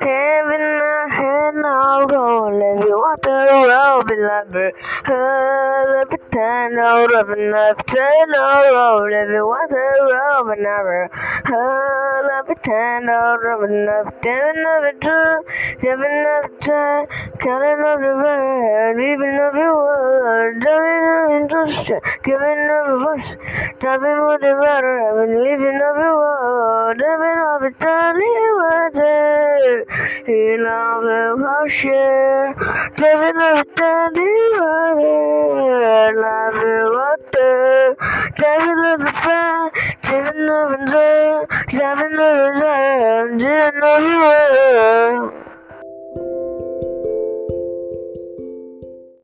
Having a head now roll every water roll be lover. Every time out of enough turn roll every water roll be never. Every time out of enough of it true. Seven of time, counting of the bird, leaving of your word, driving of interest, giving of a voice, driving with the rudder, having leaving of your word, driving of it, darling water, in all the ocean, driving of it, darling water, loving water, driving of the fire, driving of